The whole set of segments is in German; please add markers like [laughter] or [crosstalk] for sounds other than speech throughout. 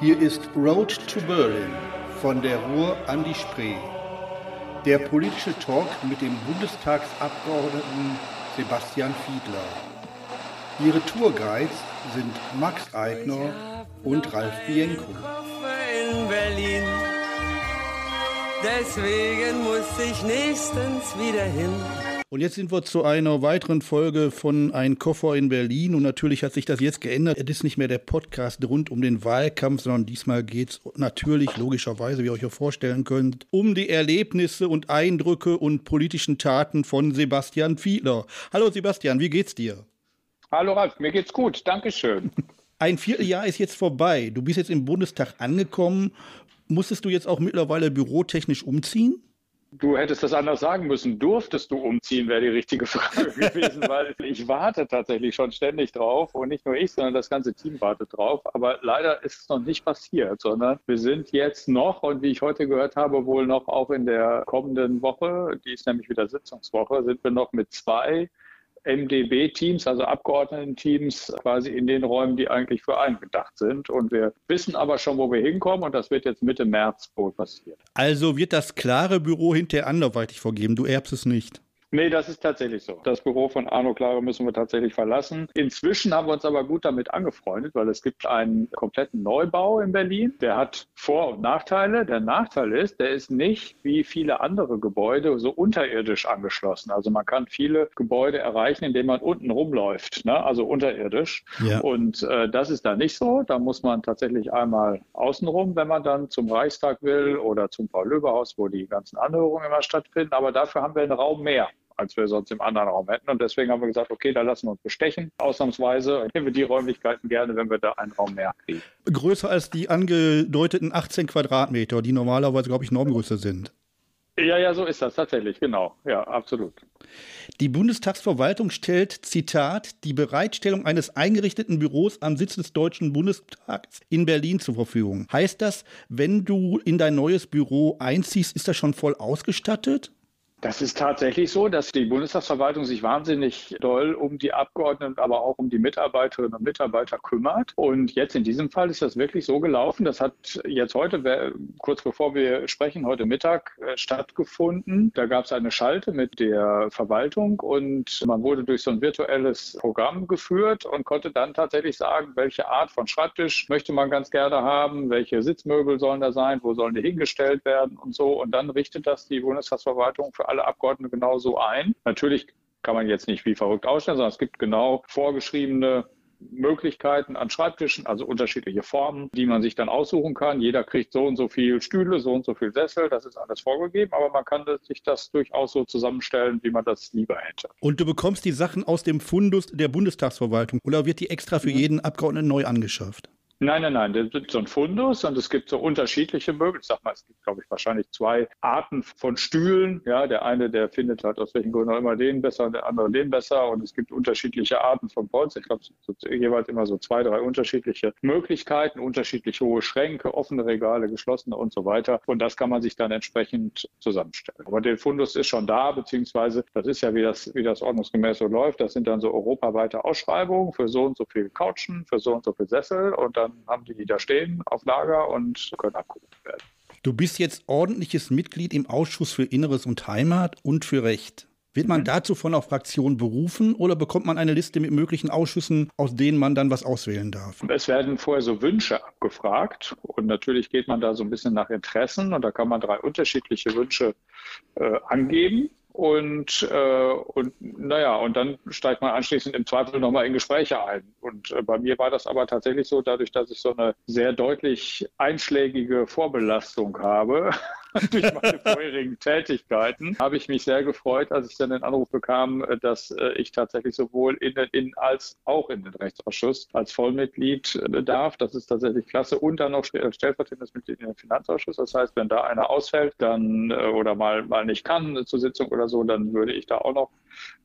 Hier ist Road to Berlin von der Ruhr an die Spree. Der politische Talk mit dem Bundestagsabgeordneten Sebastian Fiedler. Ihre Tourguides sind Max Eigner und Ralf Bienko. Deswegen muss ich nächstens wieder hin. Und jetzt sind wir zu einer weiteren Folge von Ein Koffer in Berlin. Und natürlich hat sich das jetzt geändert. Es ist nicht mehr der Podcast rund um den Wahlkampf, sondern diesmal geht es natürlich, logischerweise, wie ihr euch ja vorstellen könnt, um die Erlebnisse und Eindrücke und politischen Taten von Sebastian Fiedler. Hallo Sebastian, wie geht's dir? Hallo Ralf, mir geht's gut, Dankeschön. [laughs] Ein Vierteljahr ist jetzt vorbei. Du bist jetzt im Bundestag angekommen. Musstest du jetzt auch mittlerweile bürotechnisch umziehen? Du hättest das anders sagen müssen. Durftest du umziehen, wäre die richtige Frage [laughs] gewesen, weil ich warte tatsächlich schon ständig drauf und nicht nur ich, sondern das ganze Team wartet drauf. Aber leider ist es noch nicht passiert, sondern wir sind jetzt noch und wie ich heute gehört habe, wohl noch auch in der kommenden Woche, die ist nämlich wieder Sitzungswoche, sind wir noch mit zwei MDB-Teams, also Abgeordnetenteams, quasi in den Räumen, die eigentlich für einen gedacht sind. Und wir wissen aber schon, wo wir hinkommen und das wird jetzt Mitte März wohl passieren. Also wird das klare Büro hinterher anderweitig vorgeben. Du erbst es nicht. Nee, das ist tatsächlich so. Das Büro von Arno Klare müssen wir tatsächlich verlassen. Inzwischen haben wir uns aber gut damit angefreundet, weil es gibt einen kompletten Neubau in Berlin. Der hat Vor- und Nachteile. Der Nachteil ist, der ist nicht wie viele andere Gebäude so unterirdisch angeschlossen. Also man kann viele Gebäude erreichen, indem man unten rumläuft, ne? also unterirdisch. Ja. Und äh, das ist da nicht so. Da muss man tatsächlich einmal außenrum, wenn man dann zum Reichstag will oder zum Paul-Löbe-Haus, wo die ganzen Anhörungen immer stattfinden. Aber dafür haben wir einen Raum mehr als wir sonst im anderen Raum hätten. Und deswegen haben wir gesagt, okay, da lassen wir uns bestechen. Ausnahmsweise nehmen wir die Räumlichkeiten gerne, wenn wir da einen Raum mehr kriegen. Größer als die angedeuteten 18 Quadratmeter, die normalerweise, glaube ich, Normgröße sind. Ja, ja, so ist das tatsächlich, genau. Ja, absolut. Die Bundestagsverwaltung stellt, Zitat, die Bereitstellung eines eingerichteten Büros am Sitz des Deutschen Bundestags in Berlin zur Verfügung. Heißt das, wenn du in dein neues Büro einziehst, ist das schon voll ausgestattet? Das ist tatsächlich so, dass die Bundestagsverwaltung sich wahnsinnig doll um die Abgeordneten, aber auch um die Mitarbeiterinnen und Mitarbeiter kümmert. Und jetzt in diesem Fall ist das wirklich so gelaufen. Das hat jetzt heute, kurz bevor wir sprechen, heute Mittag äh, stattgefunden. Da gab es eine Schalte mit der Verwaltung und man wurde durch so ein virtuelles Programm geführt und konnte dann tatsächlich sagen, welche Art von Schreibtisch möchte man ganz gerne haben, welche Sitzmöbel sollen da sein, wo sollen die hingestellt werden und so. Und dann richtet das die Bundestagsverwaltung für alle Abgeordneten genauso ein. Natürlich kann man jetzt nicht wie verrückt ausstellen, sondern es gibt genau vorgeschriebene Möglichkeiten an Schreibtischen, also unterschiedliche Formen, die man sich dann aussuchen kann. Jeder kriegt so und so viel Stühle, so und so viel Sessel, das ist alles vorgegeben, aber man kann sich das durchaus so zusammenstellen, wie man das lieber hätte. Und du bekommst die Sachen aus dem Fundus der Bundestagsverwaltung oder wird die extra für jeden Abgeordneten neu angeschafft? Nein, nein, nein. Das ist so ein Fundus und es gibt so unterschiedliche Möbel. Ich sag mal, es gibt, glaube ich, wahrscheinlich zwei Arten von Stühlen. Ja, der eine, der findet halt aus welchen Gründen auch immer den besser und der andere den besser. Und es gibt unterschiedliche Arten von Polster. Ich glaube, so, jeweils immer so zwei, drei unterschiedliche Möglichkeiten, unterschiedlich hohe Schränke, offene Regale, geschlossene und so weiter. Und das kann man sich dann entsprechend zusammenstellen. Aber der Fundus ist schon da, beziehungsweise das ist ja, wie das, wie das ordnungsgemäß so läuft. Das sind dann so europaweite Ausschreibungen für so und so viel Couchen, für so und so viel Sessel und dann dann haben die die da stehen auf Lager und können abgerufen werden. Du bist jetzt ordentliches Mitglied im Ausschuss für Inneres und Heimat und für Recht. Wird man mhm. dazu von der Fraktion berufen oder bekommt man eine Liste mit möglichen Ausschüssen, aus denen man dann was auswählen darf? Es werden vorher so Wünsche abgefragt und natürlich geht man da so ein bisschen nach Interessen und da kann man drei unterschiedliche Wünsche äh, angeben. Und, äh, und naja, und dann steigt man anschließend im Zweifel nochmal in Gespräche ein. Und äh, bei mir war das aber tatsächlich so, dadurch, dass ich so eine sehr deutlich einschlägige Vorbelastung habe, [laughs] [laughs] durch meine vorherigen Tätigkeiten, habe ich mich sehr gefreut, als ich dann den Anruf bekam, äh, dass äh, ich tatsächlich sowohl in, in als auch in den Rechtsausschuss als Vollmitglied äh, darf. Das ist tatsächlich klasse. Und dann noch stellvertretendes Mitglied in den Finanzausschuss. Das heißt, wenn da einer ausfällt, dann oder mal, mal nicht kann zur Sitzung oder so, dann würde ich da auch noch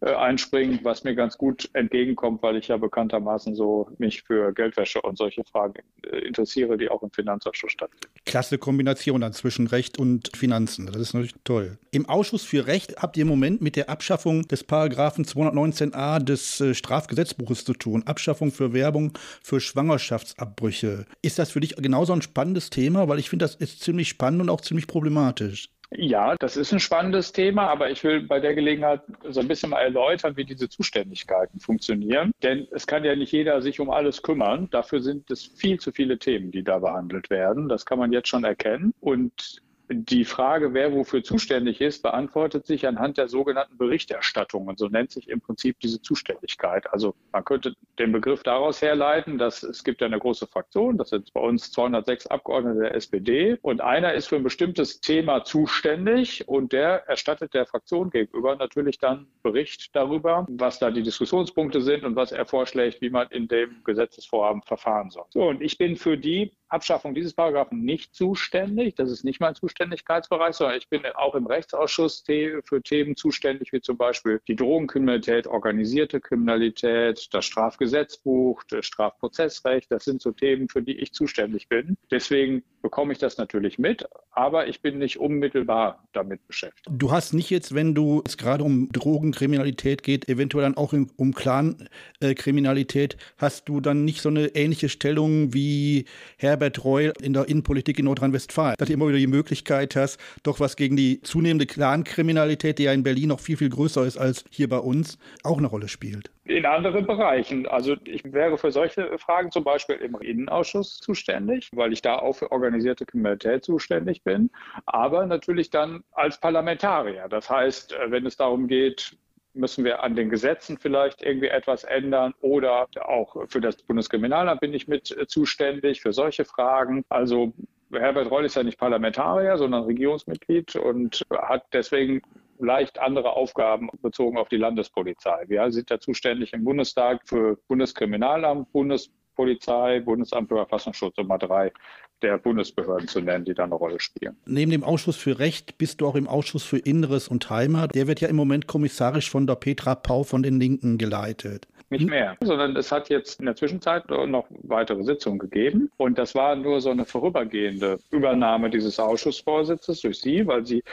einspringen, was mir ganz gut entgegenkommt, weil ich ja bekanntermaßen so mich für Geldwäsche und solche Fragen interessiere, die auch im Finanzausschuss stattfinden. Klasse Kombination dann zwischen Recht und und Finanzen. Das ist natürlich toll. Im Ausschuss für Recht habt ihr im Moment mit der Abschaffung des Paragraphen 219a des äh, Strafgesetzbuches zu tun. Abschaffung für Werbung für Schwangerschaftsabbrüche. Ist das für dich genauso ein spannendes Thema? Weil ich finde, das ist ziemlich spannend und auch ziemlich problematisch. Ja, das ist ein spannendes Thema, aber ich will bei der Gelegenheit so ein bisschen mal erläutern, wie diese Zuständigkeiten funktionieren. Denn es kann ja nicht jeder sich um alles kümmern. Dafür sind es viel zu viele Themen, die da behandelt werden. Das kann man jetzt schon erkennen. Und die Frage, wer wofür zuständig ist, beantwortet sich anhand der sogenannten Berichterstattung. Und so nennt sich im Prinzip diese Zuständigkeit. Also man könnte den Begriff daraus herleiten, dass es gibt ja eine große Fraktion, das sind bei uns 206 Abgeordnete der SPD und einer ist für ein bestimmtes Thema zuständig und der erstattet der Fraktion gegenüber natürlich dann Bericht darüber, was da die Diskussionspunkte sind und was er vorschlägt, wie man in dem Gesetzesvorhaben verfahren soll. So, und ich bin für die Abschaffung dieses Paragraphen nicht zuständig. Das ist nicht mein Zuständigkeitsbereich, sondern ich bin auch im Rechtsausschuss für Themen zuständig, wie zum Beispiel die Drogenkriminalität, organisierte Kriminalität, das Strafgesetzbuch, das Strafprozessrecht. Das sind so Themen, für die ich zuständig bin. Deswegen bekomme ich das natürlich mit, aber ich bin nicht unmittelbar damit beschäftigt. Du hast nicht jetzt, wenn du es gerade um Drogenkriminalität geht, eventuell dann auch um Clankriminalität, hast du dann nicht so eine ähnliche Stellung wie Herbert Reul in der Innenpolitik in Nordrhein-Westfalen, dass du immer wieder die Möglichkeit hast, doch was gegen die zunehmende Clankriminalität, die ja in Berlin noch viel, viel größer ist als hier bei uns, auch eine Rolle spielt in anderen Bereichen. Also ich wäre für solche Fragen zum Beispiel im Innenausschuss zuständig, weil ich da auch für organisierte Kriminalität zuständig bin, aber natürlich dann als Parlamentarier. Das heißt, äh, wenn es darum geht, müssen wir an den Gesetzen vielleicht irgendwie etwas ändern oder auch für das Bundeskriminalamt bin ich mit äh, zuständig für solche Fragen. Also Herbert Reul ist ja nicht Parlamentarier, sondern Regierungsmitglied und hat deswegen leicht andere Aufgaben bezogen auf die Landespolizei. Wir sind ja zuständig im Bundestag für Bundeskriminalamt, Bundespolizei, Bundesamt für Verfassungsschutz, um mal drei der Bundesbehörden zu nennen, die da eine Rolle spielen. Neben dem Ausschuss für Recht bist du auch im Ausschuss für Inneres und Heimat. Der wird ja im Moment kommissarisch von der Petra Pau von den Linken geleitet. Nicht mehr, sondern es hat jetzt in der Zwischenzeit noch weitere Sitzungen gegeben. Und das war nur so eine vorübergehende Übernahme dieses Ausschussvorsitzes durch Sie, weil Sie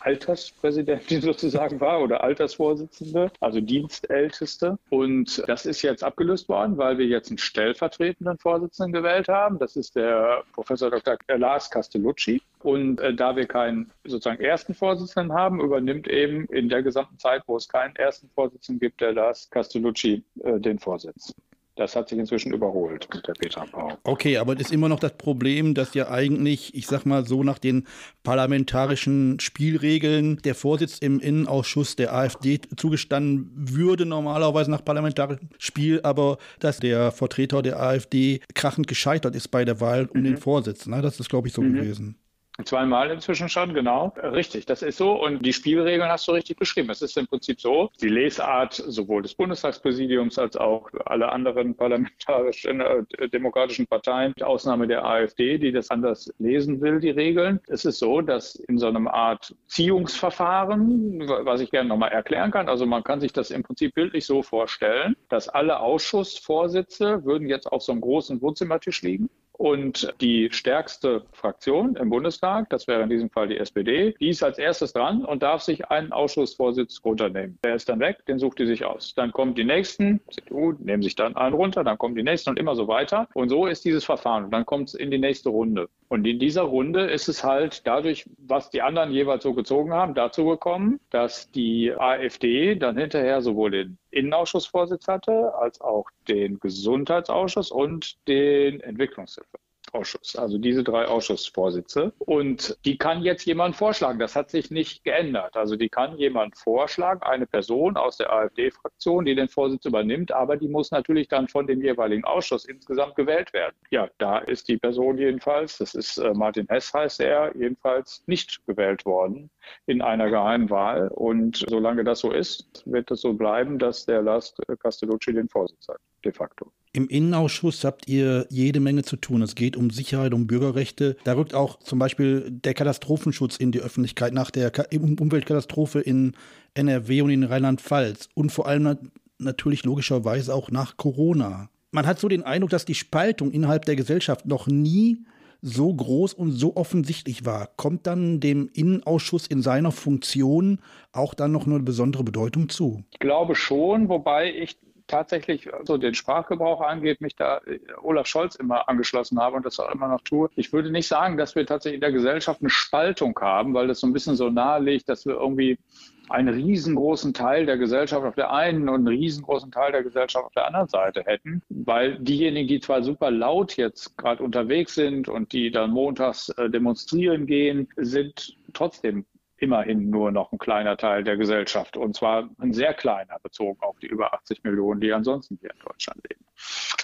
Alterspräsidentin [laughs] sozusagen war oder Altersvorsitzende, also Dienstälteste. Und das ist jetzt abgelöst worden, weil wir jetzt einen stellvertretenden Vorsitzenden gewählt haben. Das ist der Professor Dr. Lars Castellucci. Und äh, da wir keinen sozusagen ersten Vorsitzenden haben, übernimmt eben in der gesamten Zeit, wo es keinen ersten Vorsitzenden gibt, der Lars Castellucci äh, den Vorsitz. Das hat sich inzwischen überholt mit der Petra Pau. Okay, aber es ist immer noch das Problem, dass ja eigentlich, ich sag mal so nach den parlamentarischen Spielregeln der Vorsitz im Innenausschuss der AfD zugestanden würde, normalerweise nach parlamentarischem Spiel, aber dass der Vertreter der AfD krachend gescheitert ist bei der Wahl um mhm. den Vorsitz. Ne? Das ist, glaube ich, so mhm. gewesen. Zweimal inzwischen schon, genau. Richtig, das ist so. Und die Spielregeln hast du richtig beschrieben. Es ist im Prinzip so, die Lesart sowohl des Bundestagspräsidiums als auch alle anderen parlamentarischen, äh, demokratischen Parteien, mit Ausnahme der AfD, die das anders lesen will, die Regeln. Es ist so, dass in so einem Art Ziehungsverfahren, was ich gerne nochmal erklären kann, also man kann sich das im Prinzip bildlich so vorstellen, dass alle Ausschussvorsitze würden jetzt auf so einem großen Wohnzimmertisch liegen und die stärkste Fraktion im Bundestag, das wäre in diesem Fall die SPD, die ist als erstes dran und darf sich einen Ausschussvorsitz runternehmen. Der ist dann weg, den sucht die sich aus. Dann kommen die nächsten, CDU, nehmen sich dann einen runter, dann kommen die nächsten und immer so weiter. Und so ist dieses Verfahren. Und dann kommt es in die nächste Runde. Und in dieser Runde ist es halt dadurch, was die anderen jeweils so gezogen haben, dazu gekommen, dass die AfD dann hinterher sowohl den Innenausschussvorsitz hatte, als auch den Gesundheitsausschuss und den Entwicklungshilfe. Ausschuss, also diese drei Ausschussvorsitze. Und die kann jetzt jemand vorschlagen. Das hat sich nicht geändert. Also die kann jemand vorschlagen, eine Person aus der AfD-Fraktion, die den Vorsitz übernimmt, aber die muss natürlich dann von dem jeweiligen Ausschuss insgesamt gewählt werden. Ja, da ist die Person jedenfalls, das ist äh, Martin Hess heißt er, jedenfalls nicht gewählt worden in einer geheimen Wahl. Und solange das so ist, wird es so bleiben, dass der Lars Castellucci den Vorsitz hat, de facto. Im Innenausschuss habt ihr jede Menge zu tun. Es geht um Sicherheit, um Bürgerrechte. Da rückt auch zum Beispiel der Katastrophenschutz in die Öffentlichkeit nach der Umweltkatastrophe in NRW und in Rheinland-Pfalz. Und vor allem natürlich logischerweise auch nach Corona. Man hat so den Eindruck, dass die Spaltung innerhalb der Gesellschaft noch nie so groß und so offensichtlich war, kommt dann dem Innenausschuss in seiner Funktion auch dann noch eine besondere Bedeutung zu? Ich glaube schon, wobei ich tatsächlich so den Sprachgebrauch angeht, mich da äh, Olaf Scholz immer angeschlossen habe und das auch immer noch tue. Ich würde nicht sagen, dass wir tatsächlich in der Gesellschaft eine Spaltung haben, weil das so ein bisschen so nahelegt, dass wir irgendwie einen riesengroßen Teil der Gesellschaft auf der einen und einen riesengroßen Teil der Gesellschaft auf der anderen Seite hätten, weil diejenigen, die zwar super laut jetzt gerade unterwegs sind und die dann montags äh, demonstrieren gehen, sind trotzdem immerhin nur noch ein kleiner Teil der Gesellschaft und zwar ein sehr kleiner bezogen auf die über 80 Millionen, die ansonsten hier in Deutschland leben.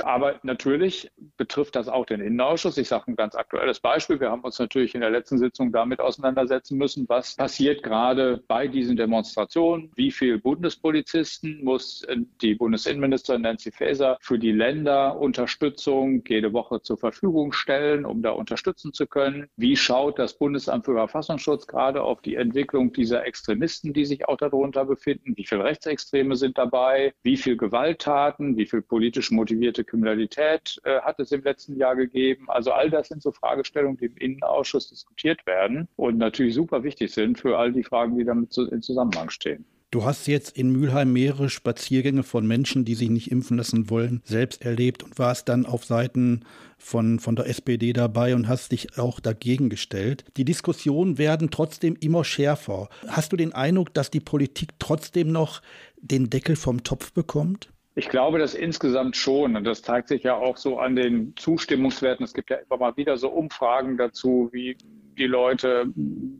Aber natürlich betrifft das auch den Innenausschuss. Ich sage ein ganz aktuelles Beispiel. Wir haben uns natürlich in der letzten Sitzung damit auseinandersetzen müssen, was passiert gerade bei diesen Demonstrationen. Wie viele Bundespolizisten muss die Bundesinnenministerin Nancy Faeser für die Länder Unterstützung jede Woche zur Verfügung stellen, um da unterstützen zu können? Wie schaut das Bundesamt für Verfassungsschutz gerade auf die Entwicklung dieser Extremisten, die sich auch darunter befinden? Wie viele Rechtsextreme sind dabei? Wie viele Gewalttaten? Wie viel politisch motivierte Kriminalität äh, hat es im letzten Jahr gegeben? Also all das sind so Fragestellungen, die im Innenausschuss diskutiert werden und natürlich super wichtig sind für all die Fragen, die damit in Zusammenhang stehen. Du hast jetzt in Mülheim mehrere Spaziergänge von Menschen, die sich nicht impfen lassen wollen, selbst erlebt und warst dann auf Seiten von, von der SPD dabei und hast dich auch dagegen gestellt. Die Diskussionen werden trotzdem immer schärfer. Hast du den Eindruck, dass die Politik trotzdem noch den Deckel vom Topf bekommt? Ich glaube, das insgesamt schon. Und das zeigt sich ja auch so an den Zustimmungswerten. Es gibt ja immer mal wieder so Umfragen dazu, wie die Leute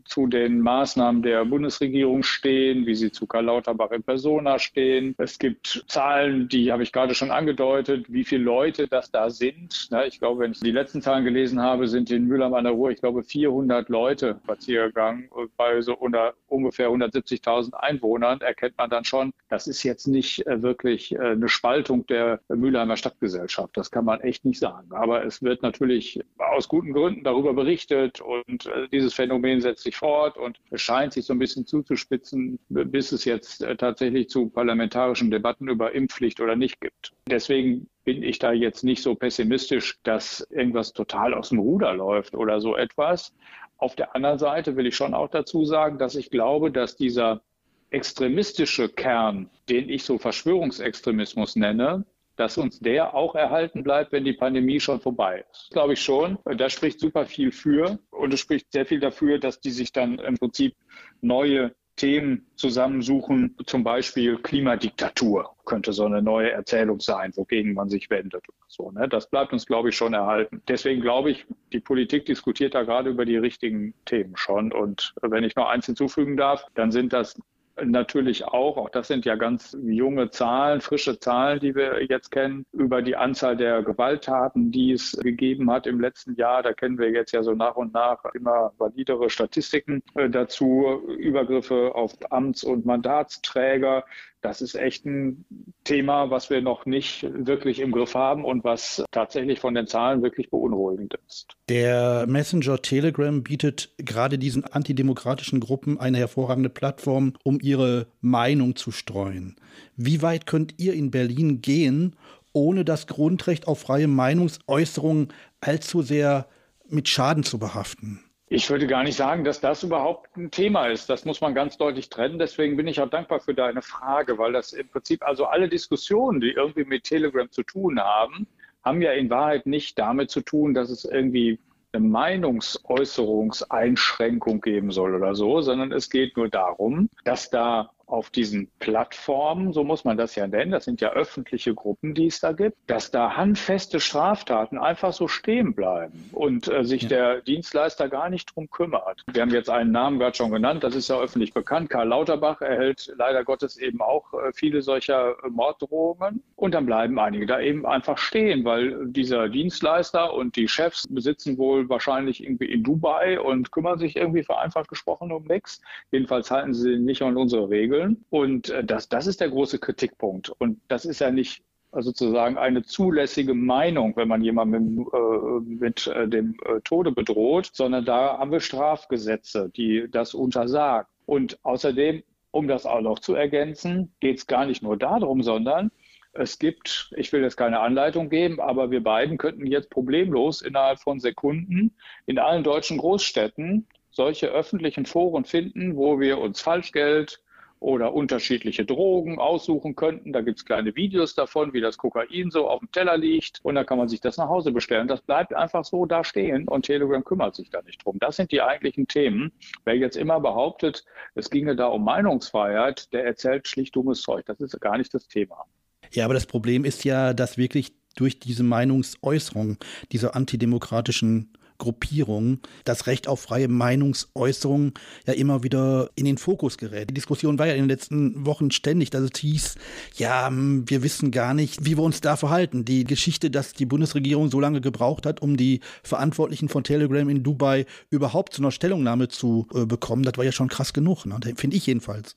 zu den Maßnahmen der Bundesregierung stehen, wie sie zu Karl Lauterbach in Persona stehen. Es gibt Zahlen, die habe ich gerade schon angedeutet, wie viele Leute das da sind. Ich glaube, wenn ich die letzten Zahlen gelesen habe, sind in Mülheim an der Ruhr, ich glaube, 400 Leute spaziergegangen. Bei so unter ungefähr 170.000 Einwohnern erkennt man dann schon, das ist jetzt nicht äh, wirklich äh, eine Spaltung der Mülheimer Stadtgesellschaft. Das kann man echt nicht sagen. Aber es wird natürlich aus guten Gründen darüber berichtet und äh, dieses Phänomen setzt sich fort und scheint sich so ein bisschen zuzuspitzen, bis es jetzt äh, tatsächlich zu parlamentarischen Debatten über Impfpflicht oder nicht gibt. Deswegen bin ich da jetzt nicht so pessimistisch, dass irgendwas total aus dem Ruder läuft oder so etwas. Auf der anderen Seite will ich schon auch dazu sagen, dass ich glaube, dass dieser extremistische Kern, den ich so Verschwörungsextremismus nenne, dass uns der auch erhalten bleibt, wenn die Pandemie schon vorbei ist. Glaube ich schon. Da spricht super viel für und es spricht sehr viel dafür, dass die sich dann im Prinzip neue Themen zusammensuchen, zum Beispiel Klimadiktatur könnte so eine neue Erzählung sein, wogegen man sich wendet. So, ne? Das bleibt uns, glaube ich, schon erhalten. Deswegen glaube ich, die Politik diskutiert da gerade über die richtigen Themen schon. Und wenn ich noch eins hinzufügen darf, dann sind das natürlich auch, auch das sind ja ganz junge Zahlen, frische Zahlen, die wir jetzt kennen, über die Anzahl der Gewalttaten, die es gegeben hat im letzten Jahr. Da kennen wir jetzt ja so nach und nach immer validere Statistiken äh, dazu, Übergriffe auf Amts- und Mandatsträger das ist echt ein Thema, was wir noch nicht wirklich im Griff haben und was tatsächlich von den Zahlen wirklich beunruhigend ist. Der Messenger Telegram bietet gerade diesen antidemokratischen Gruppen eine hervorragende Plattform, um ihre Meinung zu streuen. Wie weit könnt ihr in Berlin gehen, ohne das Grundrecht auf freie Meinungsäußerung allzu sehr mit Schaden zu behaften? Ich würde gar nicht sagen, dass das überhaupt ein Thema ist. Das muss man ganz deutlich trennen. Deswegen bin ich auch dankbar für deine Frage, weil das im Prinzip also alle Diskussionen, die irgendwie mit Telegram zu tun haben, haben ja in Wahrheit nicht damit zu tun, dass es irgendwie eine Meinungsäußerungseinschränkung geben soll oder so, sondern es geht nur darum, dass da auf diesen Plattformen, so muss man das ja nennen, das sind ja öffentliche Gruppen, die es da gibt, dass da handfeste Straftaten einfach so stehen bleiben und äh, sich ja. der Dienstleister gar nicht drum kümmert. Wir haben jetzt einen Namen gerade schon genannt, das ist ja öffentlich bekannt. Karl Lauterbach erhält leider Gottes eben auch äh, viele solcher äh, Morddrohungen und dann bleiben einige da eben einfach stehen, weil dieser Dienstleister und die Chefs besitzen wohl wahrscheinlich irgendwie in Dubai und kümmern sich irgendwie vereinfacht gesprochen um nichts. Jedenfalls halten sie nicht an unsere Regeln regeln. Und äh, das, das ist der große Kritikpunkt. Und das ist ja nicht sozusagen eine zulässige Meinung, wenn man jemanden mit, äh, mit äh, dem äh, Tode bedroht, sondern da haben wir Strafgesetze, die das untersagen. Und außerdem, um das auch noch zu ergänzen, geht es gar nicht nur darum, sondern es gibt, ich will jetzt keine Anleitung geben, aber wir beiden könnten jetzt problemlos innerhalb von Sekunden in allen deutschen Großstädten solche öffentlichen Foren finden, wo wir uns Falschgeld, oder unterschiedliche Drogen aussuchen könnten. Da gibt es kleine Videos davon, wie das Kokain so auf dem Teller liegt. Und dann kann man sich das nach Hause bestellen. Das bleibt einfach so da stehen und Telegram kümmert sich da nicht drum. Das sind die eigentlichen Themen. Wer jetzt immer behauptet, es ginge da um Meinungsfreiheit, der erzählt schlicht dummes Zeug. Das ist gar nicht das Thema. Ja, aber das Problem ist ja, dass wirklich durch diese Meinungsäußerung dieser antidemokratischen Gruppierungen das Recht auf freie Meinungsäußerung ja immer wieder in den Fokus gerät. Die Diskussion war ja in den letzten Wochen ständig, dass es hieß, ja, hm, wir wissen gar nicht, wie wir uns da verhalten. Die Geschichte, dass die Bundesregierung so lange gebraucht hat, um die Verantwortlichen von Telegram in Dubai überhaupt zu einer Stellungnahme zu äh, bekommen, das war ja schon krass genug, ne? finde ich jedenfalls.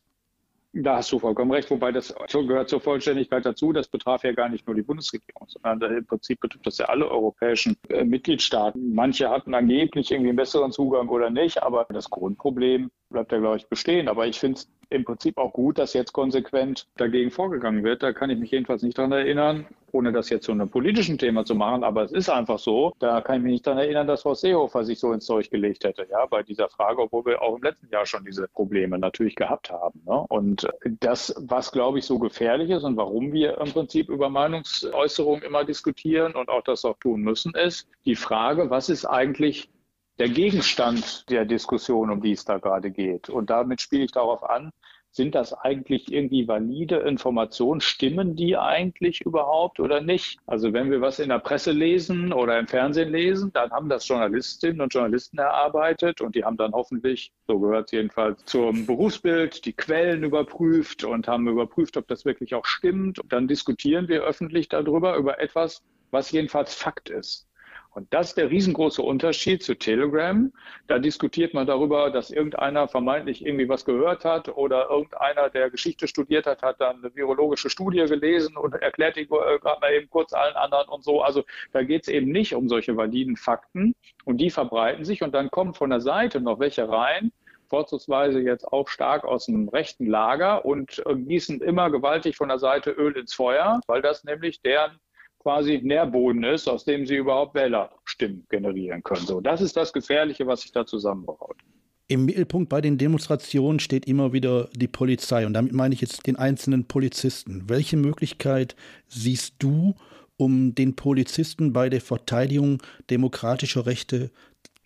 Da hast du vollkommen recht, wobei das gehört zur Vollständigkeit dazu. Das betraf ja gar nicht nur die Bundesregierung, sondern im Prinzip betrifft das ja alle europäischen äh, Mitgliedstaaten. Manche hatten angeblich irgendwie einen besseren Zugang oder nicht, aber das Grundproblem bleibt ja, glaube ich, bestehen. Aber ich finde es im Prinzip auch gut, dass jetzt konsequent dagegen vorgegangen wird. Da kann ich mich jedenfalls nicht dran erinnern, ohne das jetzt zu einem politischen Thema zu machen. Aber es ist einfach so. Da kann ich mich nicht dran erinnern, dass Frau Seehofer sich so ins Zeug gelegt hätte, ja, bei dieser Frage, obwohl wir auch im letzten Jahr schon diese Probleme natürlich gehabt haben. Ne? Und das, was glaube ich so gefährlich ist und warum wir im Prinzip über Meinungsäußerungen immer diskutieren und auch das auch tun müssen, ist die Frage, was ist eigentlich der Gegenstand der Diskussion, um die es da gerade geht. Und damit spiele ich darauf an, sind das eigentlich irgendwie valide Informationen? Stimmen die eigentlich überhaupt oder nicht? Also wenn wir was in der Presse lesen oder im Fernsehen lesen, dann haben das Journalistinnen und Journalisten erarbeitet und die haben dann hoffentlich, so gehört es jedenfalls zum Berufsbild, die Quellen überprüft und haben überprüft, ob das wirklich auch stimmt. Und dann diskutieren wir öffentlich darüber, über etwas, was jedenfalls Fakt ist. Und das ist der riesengroße Unterschied zu Telegram. Da diskutiert man darüber, dass irgendeiner vermeintlich irgendwie was gehört hat oder irgendeiner, der Geschichte studiert hat, hat dann eine virologische Studie gelesen und erklärt die äh, gerade mal eben kurz allen anderen und so. Also da geht es eben nicht um solche validen Fakten und die verbreiten sich und dann kommen von der Seite noch welche rein, vorzugsweise jetzt auch stark aus dem rechten Lager und äh, gießen immer gewaltig von der Seite Öl ins Feuer, weil das nämlich deren quasi Nährboden ist, aus dem sie überhaupt Wählerstimmen generieren können. So, das ist das Gefährliche, was sich da zusammenbraut. Im Mittelpunkt bei den Demonstrationen steht immer wieder die Polizei und damit meine ich jetzt den einzelnen Polizisten. Welche Möglichkeit siehst du, um den Polizisten bei der Verteidigung demokratischer Rechte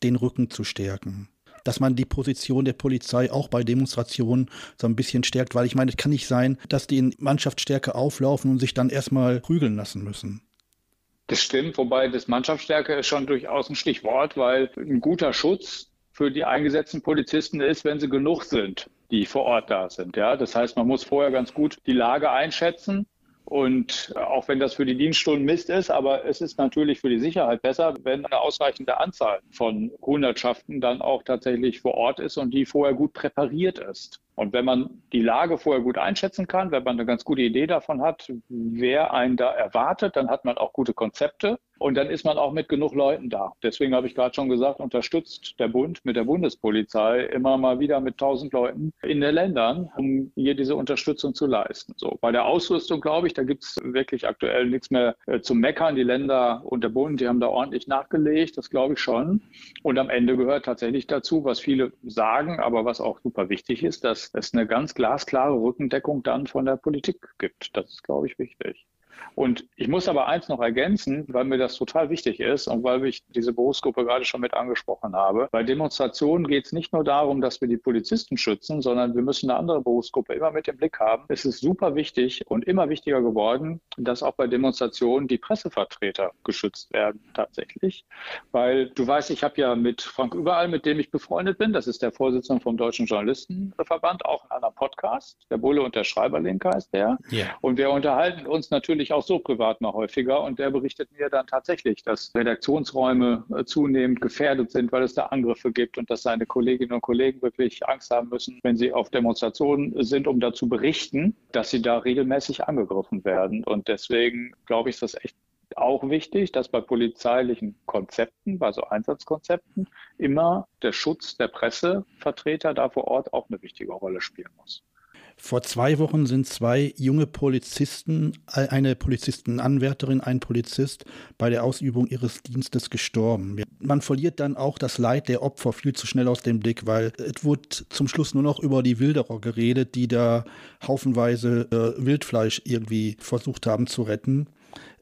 den Rücken zu stärken? Dass man die Position der Polizei auch bei Demonstrationen so ein bisschen stärkt, weil ich meine, es kann nicht sein, dass die in Mannschaftsstärke auflaufen und sich dann erstmal prügeln lassen müssen. Das stimmt, wobei das Mannschaftsstärke ist schon durchaus ein Stichwort, weil ein guter Schutz für die eingesetzten Polizisten ist, wenn sie genug sind, die vor Ort da sind. Ja, das heißt, man muss vorher ganz gut die Lage einschätzen und auch wenn das für die Dienststunden Mist ist, aber es ist natürlich für die Sicherheit besser, wenn eine ausreichende Anzahl von Hundertschaften dann auch tatsächlich vor Ort ist und die vorher gut präpariert ist. Und wenn man die Lage vorher gut einschätzen kann, wenn man eine ganz gute Idee davon hat, wer einen da erwartet, dann hat man auch gute Konzepte und dann ist man auch mit genug Leuten da. Deswegen habe ich gerade schon gesagt, unterstützt der Bund mit der Bundespolizei immer mal wieder mit tausend Leuten in den Ländern, um hier diese Unterstützung zu leisten. So bei der Ausrüstung glaube ich, da gibt es wirklich aktuell nichts mehr äh, zu meckern. Die Länder und der Bund, die haben da ordentlich nachgelegt, das glaube ich schon. Und am Ende gehört tatsächlich dazu, was viele sagen, aber was auch super wichtig ist, dass es eine ganz glasklare Rückendeckung dann von der Politik gibt. Das ist, glaube ich, wichtig. Und ich muss aber eins noch ergänzen, weil mir das total wichtig ist und weil ich diese Berufsgruppe gerade schon mit angesprochen habe. Bei Demonstrationen geht es nicht nur darum, dass wir die Polizisten schützen, sondern wir müssen eine andere Berufsgruppe immer mit im Blick haben. Es ist super wichtig und immer wichtiger geworden, dass auch bei Demonstrationen die Pressevertreter geschützt werden tatsächlich. Weil du weißt, ich habe ja mit Frank Überall, mit dem ich befreundet bin, das ist der Vorsitzende vom Deutschen Journalistenverband, auch einen anderen Podcast, der Bulle und der Schreiberlink heißt der. Yeah. Und wir unterhalten uns natürlich auch so privat mal häufiger. Und der berichtet mir dann tatsächlich, dass Redaktionsräume äh, zunehmend gefährdet sind, weil es da Angriffe gibt und dass seine Kolleginnen und Kollegen wirklich Angst haben müssen, wenn sie auf Demonstrationen sind, um dazu berichten, dass sie da regelmäßig angegriffen werden. Und deswegen glaube ich, ist das echt auch wichtig, dass bei polizeilichen Konzepten, bei so Einsatzkonzepten, immer der Schutz der Pressevertreter da vor Ort auch eine wichtige Rolle spielen muss. Vor zwei Wochen sind zwei junge Polizisten, eine Polizistenanwärterin, ein Polizist bei der Ausübung ihres Dienstes gestorben. Man verliert dann auch das Leid der Opfer viel zu schnell aus dem Blick, weil es wurde zum Schluss nur noch über die Wilderer geredet, die da haufenweise äh, Wildfleisch irgendwie versucht haben zu retten.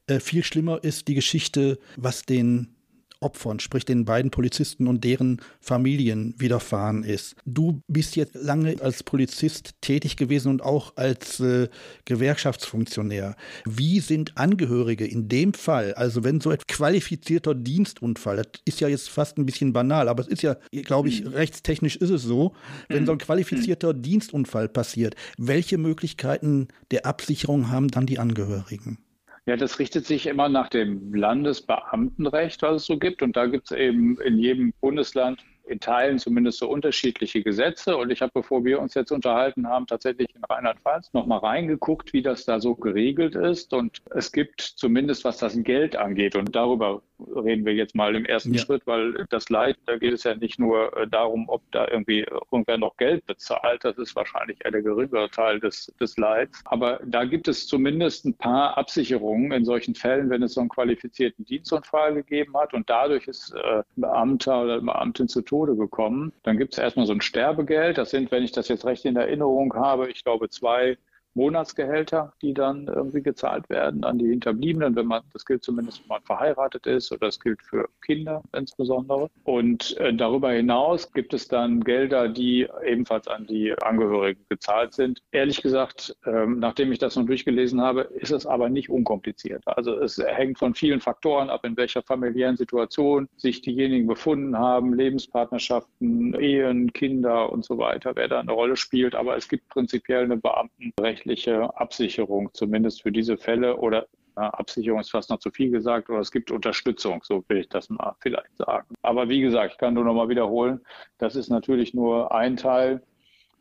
Äh, viel schlimmer ist die Geschichte, was den Opfern, sprich den beiden Polizisten und deren Familien widerfahren ist. Du bist jetzt lange als Polizist tätig gewesen und auch als äh, Gewerkschaftsfunktionär. Wie sind Angehörige in dem Fall, also wenn so ein qualifizierter Dienstunfall, das ist ja jetzt fast ein bisschen banal, aber es ist ja, glaube ich, mhm. rechtstechnisch ist es so, wenn so ein qualifizierter Dienstunfall passiert, welche Möglichkeiten der Absicherung haben dann die Angehörigen? Ja, das richtet sich immer nach dem Landesbeamtenrecht, was es so gibt. Und da gibt es eben in jedem Bundesland in Teilen zumindest so unterschiedliche Gesetze. Und ich habe, bevor wir uns jetzt unterhalten haben, tatsächlich in Rheinland-Pfalz nochmal reingeguckt, wie das da so geregelt ist. Und es gibt zumindest, was das Geld angeht, und darüber reden wir jetzt mal im ersten ja. Schritt, weil das Leid, da geht es ja nicht nur äh, darum, ob da irgendwie irgendwer noch Geld bezahlt. Das ist wahrscheinlich eher der geringere Teil des, des Leids. Aber da gibt es zumindest ein paar Absicherungen in solchen Fällen, wenn es so einen qualifizierten Dienstunfall gegeben hat und dadurch ist äh, Beamter oder Beamtin zu Tode gekommen. Dann gibt es erstmal so ein Sterbegeld. Das sind, wenn ich das jetzt recht in Erinnerung habe, ich glaube zwei Monatsgehälter, die dann irgendwie gezahlt werden an die Hinterbliebenen, wenn man, das gilt zumindest, wenn man verheiratet ist oder das gilt für Kinder insbesondere. Und äh, darüber hinaus gibt es dann Gelder, die ebenfalls an die Angehörigen gezahlt sind. Ehrlich gesagt, ähm, nachdem ich das noch durchgelesen habe, ist es aber nicht unkompliziert. Also es hängt von vielen Faktoren ab, in welcher familiären Situation sich diejenigen befunden haben, Lebenspartnerschaften, Ehen, Kinder und so weiter, wer da eine Rolle spielt. Aber es gibt prinzipiell eine Beamtenrecht rechtliche Absicherung, zumindest für diese Fälle oder ja, Absicherung ist fast noch zu viel gesagt, oder es gibt Unterstützung, so will ich das mal vielleicht sagen. Aber wie gesagt, ich kann nur noch mal wiederholen, das ist natürlich nur ein Teil.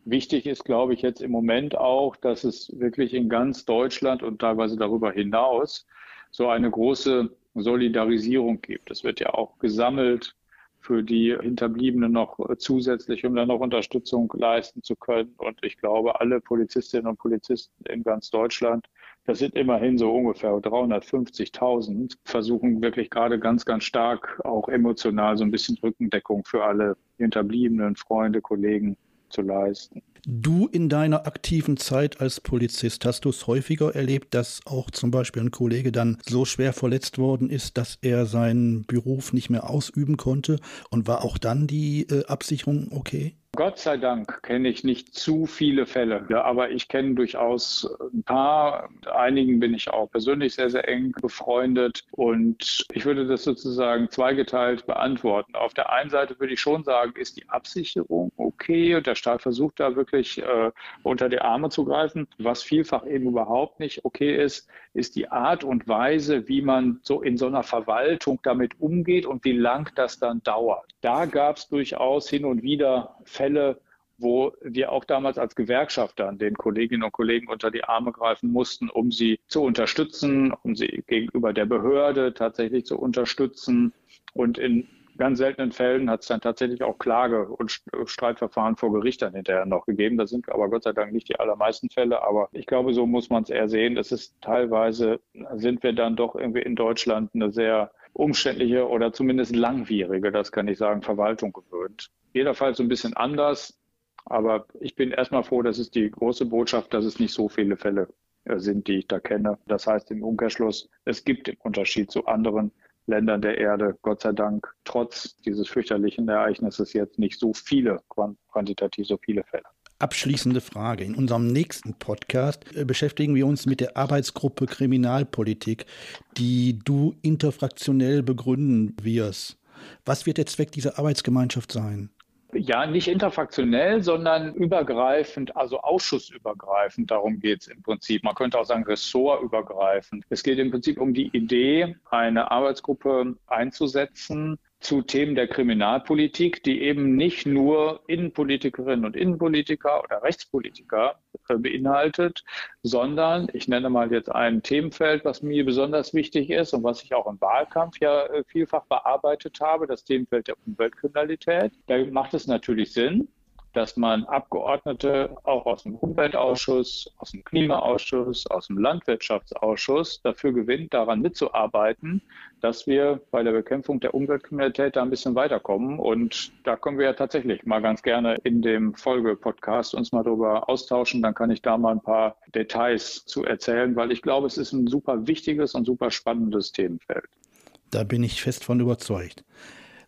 Wichtig ist, glaube ich, jetzt im Moment auch, dass es wirklich in ganz Deutschland und teilweise darüber hinaus so eine große Solidarisierung gibt. Es wird ja auch gesammelt für die Hinterbliebenen noch zusätzlich, um dann noch Unterstützung leisten zu können. Und ich glaube, alle Polizistinnen und Polizisten in ganz Deutschland, das sind immerhin so ungefähr 350.000, versuchen wirklich gerade ganz, ganz stark auch emotional so ein bisschen Rückendeckung für alle Hinterbliebenen, Freunde, Kollegen zu leisten. Du in deiner aktiven Zeit als Polizist, hast du es häufiger erlebt, dass auch zum Beispiel ein Kollege dann so schwer verletzt worden ist, dass er seinen Beruf nicht mehr ausüben konnte? Und war auch dann die äh, Absicherung okay? Gott sei Dank kenne ich nicht zu viele Fälle, aber ich kenne durchaus ein paar. Mit einigen bin ich auch persönlich sehr, sehr eng befreundet und ich würde das sozusagen zweigeteilt beantworten. Auf der einen Seite würde ich schon sagen, ist die Absicherung okay und der Staat versucht da wirklich äh, unter die Arme zu greifen. Was vielfach eben überhaupt nicht okay ist, ist die Art und Weise, wie man so in so einer Verwaltung damit umgeht und wie lang das dann dauert. Da gab es durchaus hin und wieder Fälle, wo wir auch damals als Gewerkschafter den Kolleginnen und Kollegen unter die Arme greifen mussten, um sie zu unterstützen, um sie gegenüber der Behörde tatsächlich zu unterstützen. Und in ganz seltenen Fällen hat es dann tatsächlich auch Klage- und Streitverfahren vor Gericht dann hinterher noch gegeben. Das sind aber Gott sei Dank nicht die allermeisten Fälle. Aber ich glaube, so muss man es eher sehen. Das ist teilweise, sind wir dann doch irgendwie in Deutschland eine sehr umständliche oder zumindest langwierige, das kann ich sagen, Verwaltung gewöhnt. Jederfalls so ein bisschen anders. Aber ich bin erstmal froh, das ist die große Botschaft, dass es nicht so viele Fälle äh, sind, die ich da kenne. Das heißt im Umkehrschluss, es gibt im Unterschied zu anderen Ländern der Erde, Gott sei Dank, trotz dieses fürchterlichen Ereignisses jetzt nicht so viele, quantitativ so viele Fälle. Abschließende Frage. In unserem nächsten Podcast äh, beschäftigen wir uns mit der Arbeitsgruppe Kriminalpolitik, die du interfraktionell begründen wirst. Was wird der Zweck dieser Arbeitsgemeinschaft sein? Ja, nicht interfraktionell, sondern übergreifend, also ausschussübergreifend. Darum geht es im Prinzip. Man könnte auch sagen ressortübergreifend. Es geht im Prinzip um die Idee, eine Arbeitsgruppe einzusetzen, zu Themen der Kriminalpolitik, die eben nicht nur Innenpolitikerinnen und Innenpolitiker oder Rechtspolitiker äh, beinhaltet, sondern ich nenne mal jetzt ein Themenfeld, was mir besonders wichtig ist und was ich auch im Wahlkampf ja äh, vielfach bearbeitet habe, das Themenfeld der Umweltkriminalität. Da macht es natürlich Sinn, dass man Abgeordnete auch aus dem Umweltausschuss, aus dem Klimaausschuss, aus dem Landwirtschaftsausschuss dafür gewinnt, daran mitzuarbeiten, dass wir bei der Bekämpfung der Umweltkriminalität da ein bisschen weiterkommen. Und da können wir ja tatsächlich mal ganz gerne in dem Folgepodcast uns mal darüber austauschen. Dann kann ich da mal ein paar Details zu erzählen, weil ich glaube, es ist ein super wichtiges und super spannendes Themenfeld. Da bin ich fest von überzeugt.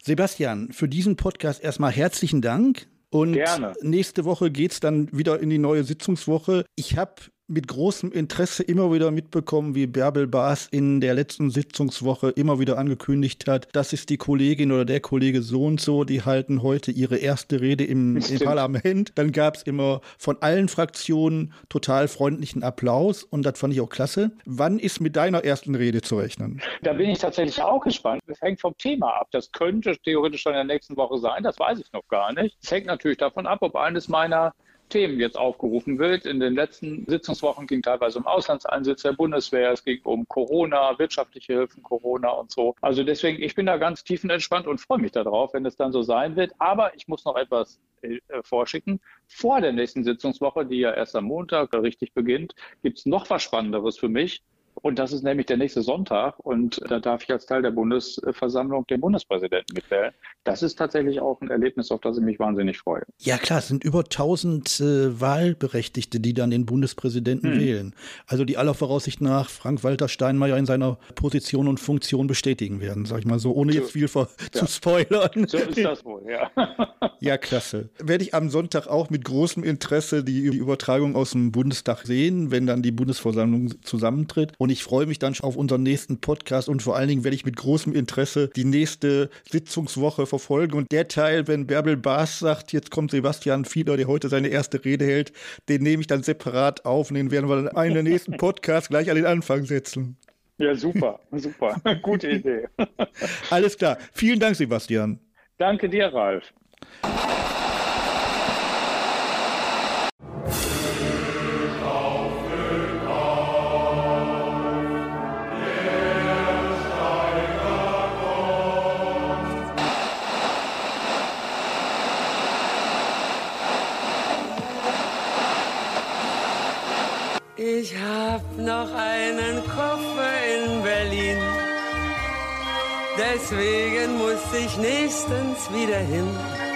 Sebastian, für diesen Podcast erstmal herzlichen Dank. Und Gerne. nächste Woche geht es dann wieder in die neue Sitzungswoche. Ich habe mit großem Interesse immer wieder mitbekommen, wie Bärbel Baas in der letzten Sitzungswoche immer wieder angekündigt hat, das ist die Kollegin oder der Kollege so und so, die halten heute ihre erste Rede im, im Parlament. Dann gab es immer von allen Fraktionen total freundlichen Applaus und das fand ich auch klasse. Wann ist mit deiner ersten Rede zu rechnen? Da bin ich tatsächlich auch gespannt. Das hängt vom Thema ab. Das könnte theoretisch schon in der nächsten Woche sein, das weiß ich noch gar nicht. Es hängt natürlich davon ab, ob eines meiner Themen jetzt aufgerufen wird. In den letzten Sitzungswochen ging teilweise um Auslandseinsatz der Bundeswehr, es ging um Corona, wirtschaftliche Hilfen, Corona und so. Also deswegen, ich bin da ganz tiefenentspannt und freue mich darauf, wenn es dann so sein wird. Aber ich muss noch etwas äh, vorschicken. Vor der nächsten Sitzungswoche, die ja erst am Montag richtig beginnt, gibt es noch was Spannenderes für mich. Und das ist nämlich der nächste Sonntag. Und da darf ich als Teil der Bundesversammlung den Bundespräsidenten mitwählen. Das ist tatsächlich auch ein Erlebnis, auf das ich mich wahnsinnig freue. Ja klar, es sind über 1000 äh, Wahlberechtigte, die dann den Bundespräsidenten hm. wählen. Also die aller Voraussicht nach Frank-Walter Steinmeier in seiner Position und Funktion bestätigen werden, sag ich mal so, ohne so, jetzt viel ja. zu spoilern. So ist das wohl, ja. [laughs] ja, klasse. Werde ich am Sonntag auch mit großem Interesse die Übertragung aus dem Bundestag sehen, wenn dann die Bundesversammlung zusammentritt. Und ich freue mich dann schon auf unseren nächsten Podcast und vor allen Dingen werde ich mit großem Interesse die nächste Sitzungswoche verfolgen. Und der Teil, wenn Bärbel Baas sagt, jetzt kommt Sebastian Fiedler, der heute seine erste Rede hält, den nehme ich dann separat auf und den werden wir dann in der nächsten Podcasts gleich an den Anfang setzen. Ja, super, super. [laughs] Gute Idee. Alles klar. Vielen Dank, Sebastian. Danke dir, Ralf. Ich hab noch einen Koffer in Berlin. Deswegen muss ich nächstens wieder hin.